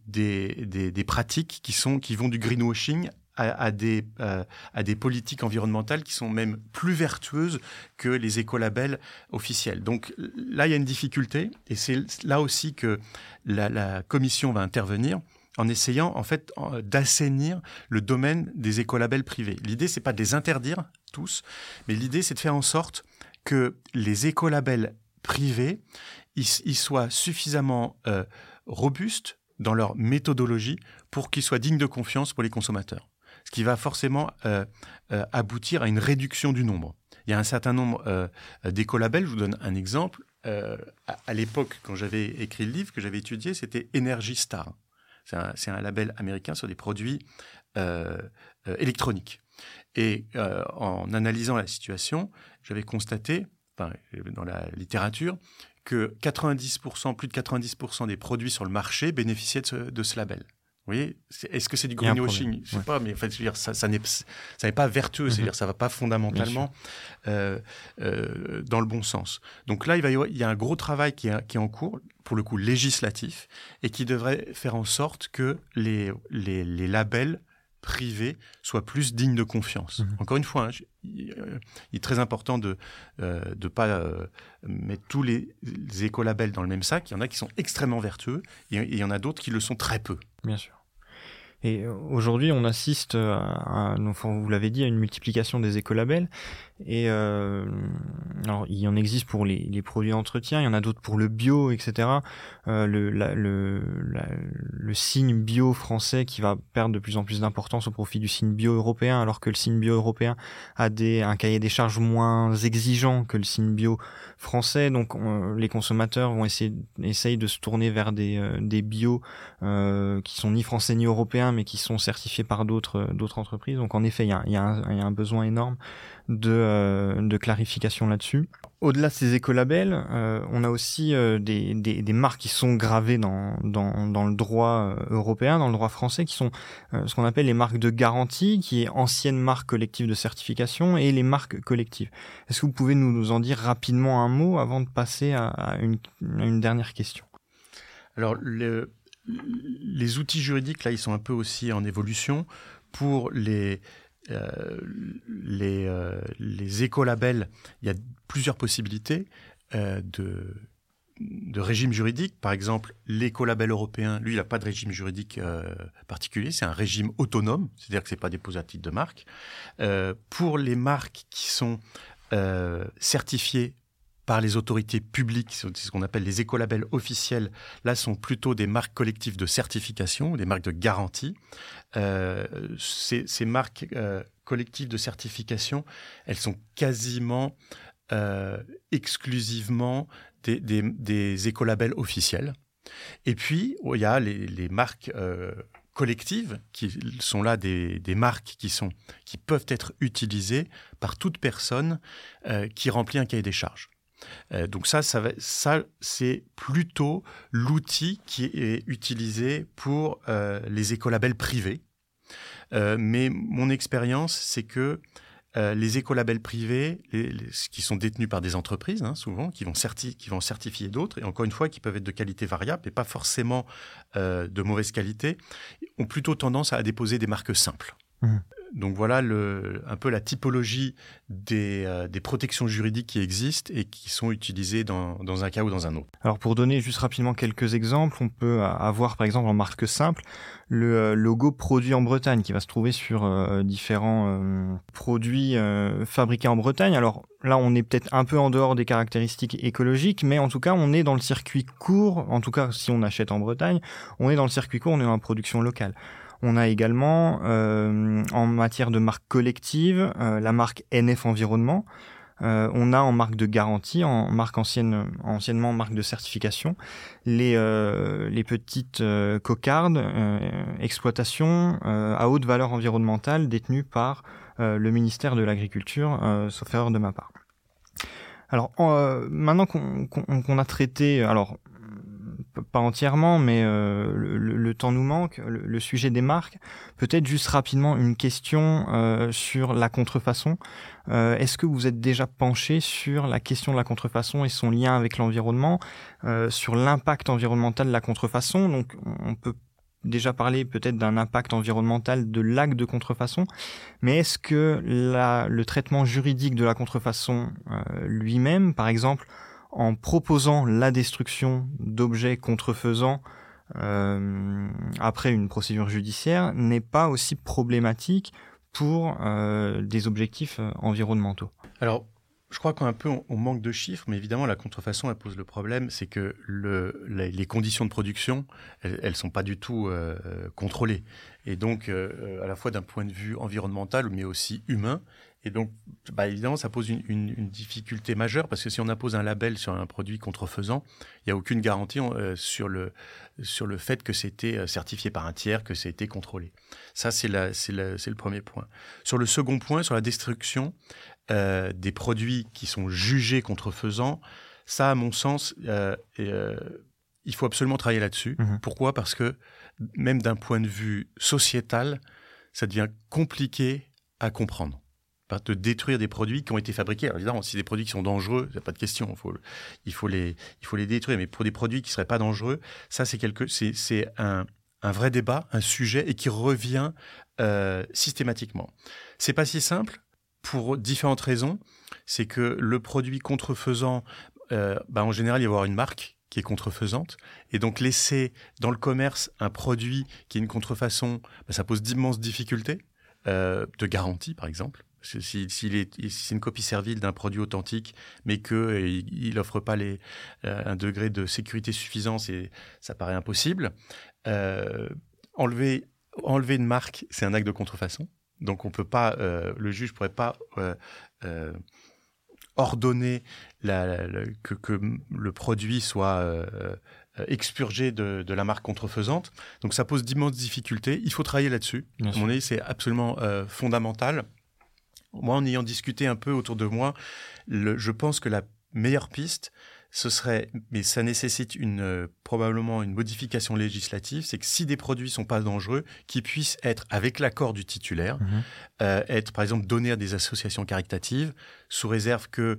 des, des, des, pratiques qui, sont, qui vont du greenwashing à, à des, euh, à des politiques environnementales qui sont même plus vertueuses que les écolabels officiels. Donc là, il y a une difficulté, et c'est là aussi que la, la Commission va intervenir en essayant en fait d'assainir le domaine des écolabels privés. L'idée, c'est pas de les interdire tous, mais l'idée, c'est de faire en sorte que les écolabels privés ils, soient suffisamment euh, robustes dans leur méthodologie pour qu'ils soient dignes de confiance pour les consommateurs. Ce qui va forcément euh, euh, aboutir à une réduction du nombre. Il y a un certain nombre d'écolabels, je vous donne un exemple. à, l'époque, quand j'avais écrit le livre que j'avais étudié, c'était Energy Star. C'est un, label américain sur des produits électroniques. Et en analysant la situation, j'avais constaté, dans la littérature, que 90%, plus de 90% des produits sur le marché bénéficiaient de ce, label. Vous voyez, est-ce que c'est du greenwashing? Je sais pas, mais en fait, je veux dire, ça, ça n'est pas vertueux, c'est-à-dire mhm. ça va pas fondamentalement euh, euh, dans le bon sens. Donc là, il, va y il y a un gros travail qui est, qui est en cours, pour le coup législatif, et qui devrait faire en sorte que les, les, les labels privé soit plus digne de confiance. Mhm. Encore une fois, hein, il, est très important de ne euh, pas euh, mettre tous les, les écolabels dans le même sac. Il y en a qui sont extrêmement vertueux et, et il y en a d'autres qui le sont très peu. Bien sûr. Et euh, aujourd'hui, on assiste, à, vous l'avez dit, à une multiplication des écolabels. Et euh, alors, il y en existe pour les, produits d'entretien, il y en a d'autres pour le bio, etc. Euh, le, signe bio français qui va perdre de plus en plus d'importance au profit du signe bio européen, alors que le signe bio européen a un cahier des charges moins exigeant que le signe bio français. Donc, les consommateurs vont essayer, essayer de se tourner vers des, euh, bio euh, qui sont ni français ni européens, mais qui sont certifiés par d'autres d'autres entreprises. Donc, en effet, il y a, un, besoin énorme de, euh, de clarification là-dessus. Au-delà de ces écolabels, euh, on a aussi euh, des, marques qui sont gravées dans, le droit européen, dans le droit français, qui sont ce qu'on appelle les marques de garantie, qui est ancienne marque collective de certification, et les marques collectives. Est-ce que vous pouvez nous, en dire rapidement un mot avant de passer à, une, à une, dernière question? Alors, le, les outils juridiques, là, ils sont un peu aussi en évolution. Pour les, euh, euh, les écolabels, il y a plusieurs possibilités euh, de, de régime juridique. Par exemple, l'écolabel européen, lui, il n'a pas de régime juridique particulier. C'est un régime autonome, c'est-à-dire que c'est pas déposé à titre de marque. pour les marques qui sont certifiées par les autorités publiques, c'est ce qu'on appelle les écolabels officiels, là sont plutôt des marques collectives de certification, des marques de garantie. Euh, ces, marques euh, collectives de certification, elles sont quasiment euh, exclusivement des, des, des écolabels officiels. Et puis, il y a les, marques collectives, qui sont là des, marques qui, sont, qui peuvent être utilisées par toute personne qui remplit un cahier des charges. Donc ça, ça, ça c'est plutôt l'outil qui est utilisé pour les écolabels privés. mais mon expérience, c'est que euh, les écolabels privés, qui sont détenus par des entreprises, hein, souvent, qui vont, qui vont certifier d'autres, et encore une fois, qui peuvent être de qualité variable et pas forcément euh, de mauvaise qualité, ont plutôt tendance à déposer des marques simples. Mmh donc voilà un peu la typologie euh, des, protections juridiques qui existent et qui sont utilisées dans, un cas ou dans un autre. Alors pour donner juste rapidement quelques exemples, on peut avoir par exemple en marque simple le euh, logo produit en Bretagne qui va se trouver sur euh, différents produits fabriqués en Bretagne. Alors là on est peut-être un peu en dehors des caractéristiques écologiques, mais en tout cas on est dans le circuit court, en tout cas si on achète en Bretagne, on est dans le circuit court, on est dans la production locale. On a également, euh, en matière de marque collective, euh, la marque NF Environnement. Euh, on a en marque de garantie, en marque ancienne, anciennement marque de certification, les, les petites cocardes exploitation à haute valeur environnementale détenues par le ministère de l'Agriculture, sauf erreur de ma part. Alors maintenant qu'on a traité, alors pas entièrement, mais euh, le, temps nous manque. Le, sujet des marques, peut-être juste rapidement une question euh, sur la contrefaçon. Euh, est-ce que vous êtes déjà penché sur la question de la contrefaçon et son lien avec l'environnement, sur l'impact environnemental de la contrefaçon? Donc, on peut déjà parler peut-être d'un impact environnemental de l'acte de contrefaçon, mais est-ce que le traitement juridique de la contrefaçon lui-même, par exemple, en proposant la destruction d'objets contrefaisants euh, après une procédure judiciaire n'est pas aussi problématique pour euh, des objectifs euh, environnementaux. Alors, je crois qu'un peu on, manque de chiffres, mais évidemment la contrefaçon elle pose le problème, c'est que le, les, conditions de production, elles, ne sont pas du tout contrôlées, et donc à la fois d'un point de vue environnemental, mais aussi humain, et donc, bah, évidemment, ça pose une, difficulté majeure parce que si on impose un label sur un produit contrefaisant, il n'y a aucune garantie euh, sur, le, sur le fait que c'était euh, certifié par un tiers, que c'était contrôlé. Ça, c'est le premier point. Sur le second point, sur la destruction euh, des produits qui sont jugés contrefaisants, ça, à mon sens, il faut absolument travailler là-dessus. Mmh Pourquoi? Parce que même d'un point de vue sociétal, ça devient compliqué à comprendre de détruire des produits qui ont été fabriqués. Alors évidemment, si des produits qui sont dangereux, il n'y a pas de question, il faut, les, détruire. Mais pour des produits qui ne seraient pas dangereux, ça c'est un, vrai débat, un sujet, et qui revient euh, systématiquement. C'est pas si simple pour différentes raisons. C'est que le produit contrefaisant, euh, bah, en général, il va y avoir une marque qui est contrefaisante. Et donc laisser dans le commerce un produit qui est une contrefaçon, bah, ça pose d'immenses difficultés. Euh, de garantie, par exemple. Si, c'est une copie servile d'un produit authentique, mais qu'il n'offre pas les, euh, un degré de sécurité suffisant, ça paraît impossible. Euh, enlever, enlever une marque, c'est un acte de contrefaçon. Donc on peut pas, euh, le juge pourrait pas ordonner que, le produit soit expurgé de, la marque contrefaisante. Donc ça pose d'immenses difficultés. Il faut travailler là-dessus. À mon avis, c'est absolument fondamental. Moi, en ayant discuté un peu autour de moi, je pense que la meilleure piste, ce serait, mais ça nécessite une, euh, probablement une modification législative, c'est que si des produits sont pas dangereux, qu'ils puissent être, avec l'accord du titulaire, mmh euh, être par exemple donnés à des associations caritatives, sous réserve que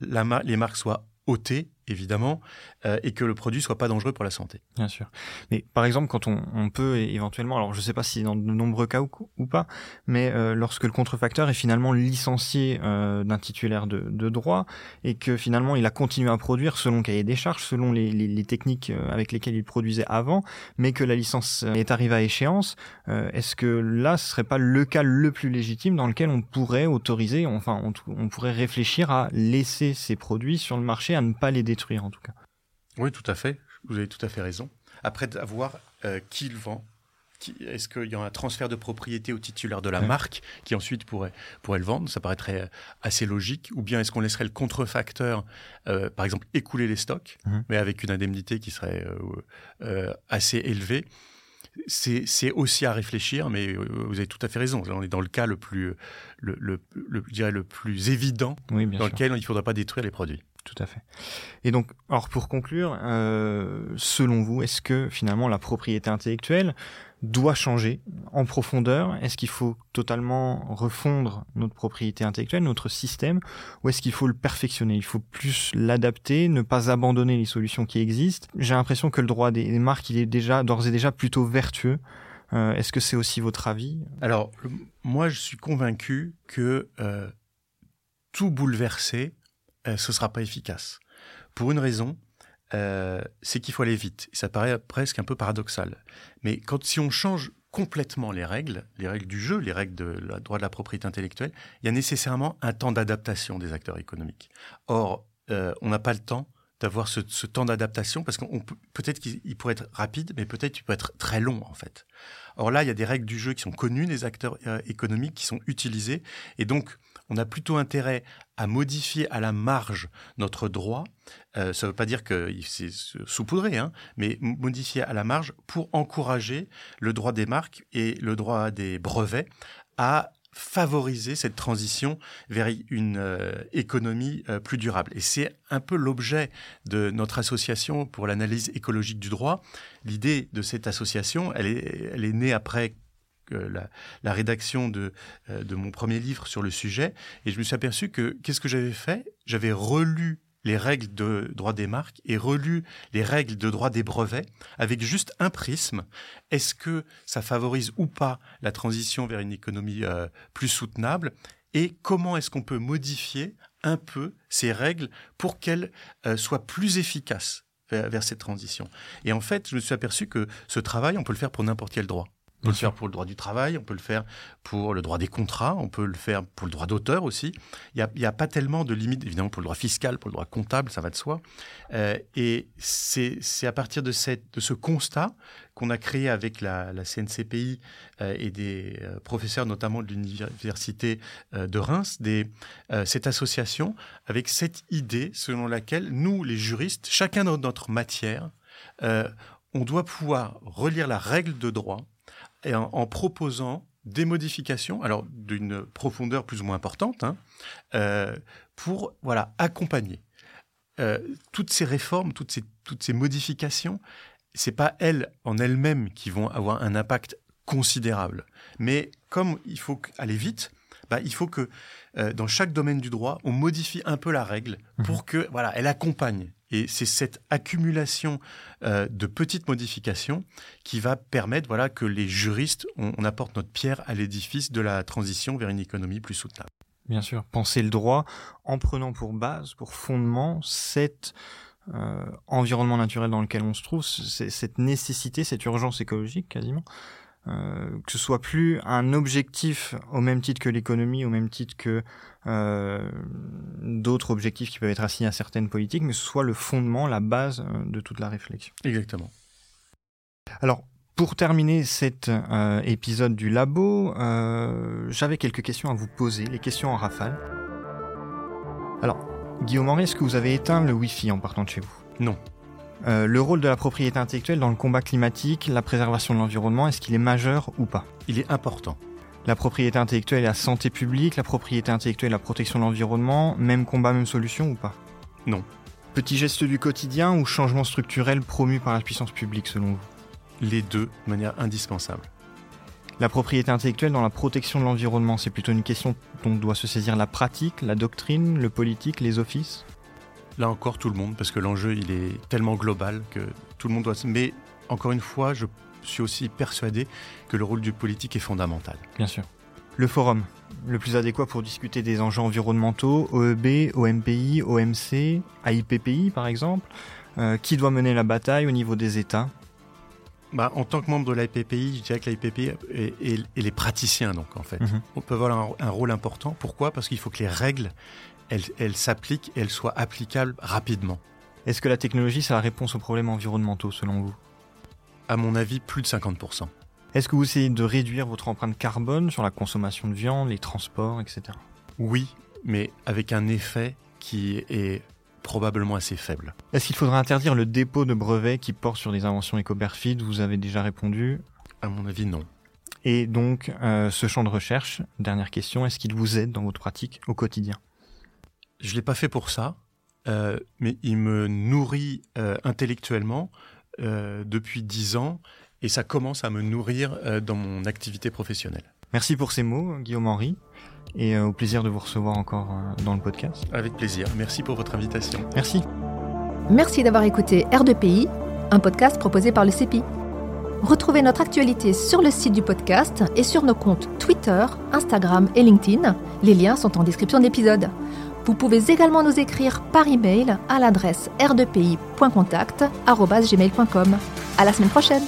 la, les marques soient ôtées évidemment, euh, et que le produit soit pas dangereux pour la santé. Bien sûr. Mais par exemple, quand on, peut éventuellement, alors je ne sais pas si dans de nombreux cas ou, pas, mais euh, lorsque le contrefacteur est finalement licencié euh, d'un titulaire de, droit et que finalement il a continué à produire selon cahier des charges, selon les, les techniques avec lesquelles il produisait avant, mais que la licence est arrivée à échéance, est-ce que là ce serait pas le cas le plus légitime dans lequel on pourrait autoriser, enfin on, on pourrait réfléchir à laisser ces produits sur le marché, à ne pas les détruire en tout cas. Oui, tout à fait. Vous avez tout à fait raison. Après, avoir euh, qui le vend, est-ce qu'il y a un transfert de propriété au titulaire de la marque qui ensuite pourrait, pourrait le vendre? Ça paraîtrait euh, assez logique. Ou bien est-ce qu'on laisserait le contrefacteur, euh, par exemple, écouler les stocks, mhm. mais avec une indemnité qui serait euh, assez élevée? C'est aussi à réfléchir, mais vous avez tout à fait raison. On est dans le cas le plus, le, le, je dirais le plus évident, dans lequel il ne faudra pas détruire les produits. Tout à fait. Et donc, alors pour conclure, selon vous, est-ce que finalement la propriété intellectuelle doit changer en profondeur? Est-ce qu'il faut totalement refondre notre propriété intellectuelle, notre système, ou est-ce qu'il faut le perfectionner? Il faut plus l'adapter, ne pas abandonner les solutions qui existent. J'ai l'impression que le droit des marques, il est déjà d'ores et déjà plutôt vertueux. Euh, est-ce que c'est aussi votre avis? Alors, moi, je suis convaincu que euh, tout bouleverser, euh, ce ne sera pas efficace. Pour une raison, euh, c'est qu'il faut aller vite. Ça paraît presque un peu paradoxal. Mais quand si on change complètement les règles, les règles du jeu, les règles de la droit de la propriété intellectuelle, il y a nécessairement un temps d'adaptation des acteurs économiques. Or, euh, on n'a pas le temps d'avoir ce, temps d'adaptation parce qu'on peut, peut-être qu'il pourrait être rapide, mais peut-être qu'il peut être très long en fait. Or là, il y a des règles du jeu qui sont connues des acteurs économiques qui sont utilisées, et donc on a plutôt intérêt à modifier à la marge notre droit. Euh, ça ne veut pas dire que c'est saupoudré, hein, mais modifier à la marge pour encourager le droit des marques et le droit des brevets à favoriser cette transition vers une euh, économie euh, plus durable. Et c'est un peu l'objet de notre association pour l'analyse écologique du droit. L'idée de cette association, elle est, elle est née après la, rédaction de, euh, de mon premier livre sur le sujet. Et je me suis aperçu que qu'est-ce que j'avais fait? J'avais relu les règles de droit des marques et relu les règles de droit des brevets avec juste un prisme. Est-ce que ça favorise ou pas la transition vers une économie euh, plus soutenable? Et comment est-ce qu'on peut modifier un peu ces règles pour qu'elles euh, soient plus efficaces vers, cette transition? Et en fait, je me suis aperçu que ce travail, on peut le faire pour n'importe quel droit. On peut le faire pour le droit du travail, on peut le faire pour le droit des contrats, on peut le faire pour le droit d'auteur aussi. Il n'y a, pas tellement de limites, évidemment, pour le droit fiscal, pour le droit comptable, ça va de soi. Euh, et c'est à partir de, ce constat qu'on a créé avec la, CNCPI euh, et des euh, professeurs, notamment de l'Université de Reims, cette association avec cette idée selon laquelle nous, les juristes, chacun dans notre matière, on doit pouvoir relire la règle de droit et en, proposant des modifications, alors d'une profondeur plus ou moins importante, hein, euh, pour voilà accompagner euh, toutes ces réformes, toutes ces toutes ces modifications. C'est pas elles en elles-mêmes qui vont avoir un impact considérable, mais comme il faut aller vite, bah, il faut que euh, dans chaque domaine du droit, on modifie un peu la règle mmh. pour que voilà, elle accompagne et c'est cette accumulation euh, de petites modifications qui va permettre voilà, que les juristes, on, apporte notre pierre à l'édifice de la transition vers une économie plus soutenable. Bien sûr, penser le droit en prenant pour base, pour fondement, cet euh, environnement naturel dans lequel on se trouve, cette nécessité, cette urgence écologique quasiment, euh, que ce soit plus un objectif au même titre que l'économie, au même titre que euh, d'autres objectifs qui peuvent être assignés à certaines politiques, mais ce soit le fondement, la base euh, de toute la réflexion. Exactement. Alors, pour terminer cet épisode du labo, j'avais quelques questions à vous poser, les questions en rafale. Alors, Guillaume Henry, est-ce que vous avez éteint le Wi-Fi en partant de chez vous? Non. Euh, le rôle de la propriété intellectuelle dans le combat climatique, la préservation de l'environnement, est-ce qu'il est majeur ou pas? Il est important. La propriété intellectuelle et la santé publique, la propriété intellectuelle et la protection de l'environnement, même combat, même solution ou pas? Non. Petit geste du quotidien ou changement structurel promu par la puissance publique selon vous? Les deux, de manière indispensable. La propriété intellectuelle dans la protection de l'environnement, c'est plutôt une question dont doit se saisir la pratique, la doctrine, le politique, les offices? Là encore, tout le monde, parce que l'enjeu, il est tellement global que tout le monde doit... Mais encore une fois, je suis aussi persuadé que le rôle du politique est fondamental. Bien sûr. Le forum, le plus adéquat pour discuter des enjeux environnementaux, OEB, OMPI, OMC, AIPPI par exemple, euh, qui doit mener la bataille au niveau des États? Bah, en tant que membre de l'AIPPI, je dirais que l'AIPPI et, les praticiens, donc, en fait. Mhm. On peut avoir un, rôle important. Pourquoi? Parce qu'il faut que les règles elle, s'applique et elle soit applicable rapidement. Est-ce que la technologie, c'est la réponse aux problèmes environnementaux, selon vous? À mon avis, plus de 50%. Est-ce que vous essayez de réduire votre empreinte carbone sur la consommation de viande, les transports, etc. Oui, mais avec un effet qui est probablement assez faible. Est-ce qu'il faudra interdire le dépôt de brevets qui portent sur des inventions éco-perfid Vous avez déjà répondu. À mon avis, non. Et donc, euh, ce champ de recherche, dernière question, est-ce qu'il vous aide dans votre pratique au quotidien? Je ne l'ai pas fait pour ça, euh, mais il me nourrit euh, intellectuellement depuis dix ans et ça commence à me nourrir dans mon activité professionnelle. Merci pour ces mots, Guillaume Henry, et au plaisir de vous recevoir encore dans le podcast. Avec plaisir. Merci pour votre invitation. Merci. Merci d'avoir écouté R2PI, un podcast proposé par le CEPI. Retrouvez notre actualité sur le site du podcast et sur nos comptes Twitter, Instagram et LinkedIn. Les liens sont en description de l'épisode. Vous pouvez également nous écrire par email à l'adresse r2pi.contact@gmail.com. À la semaine prochaine.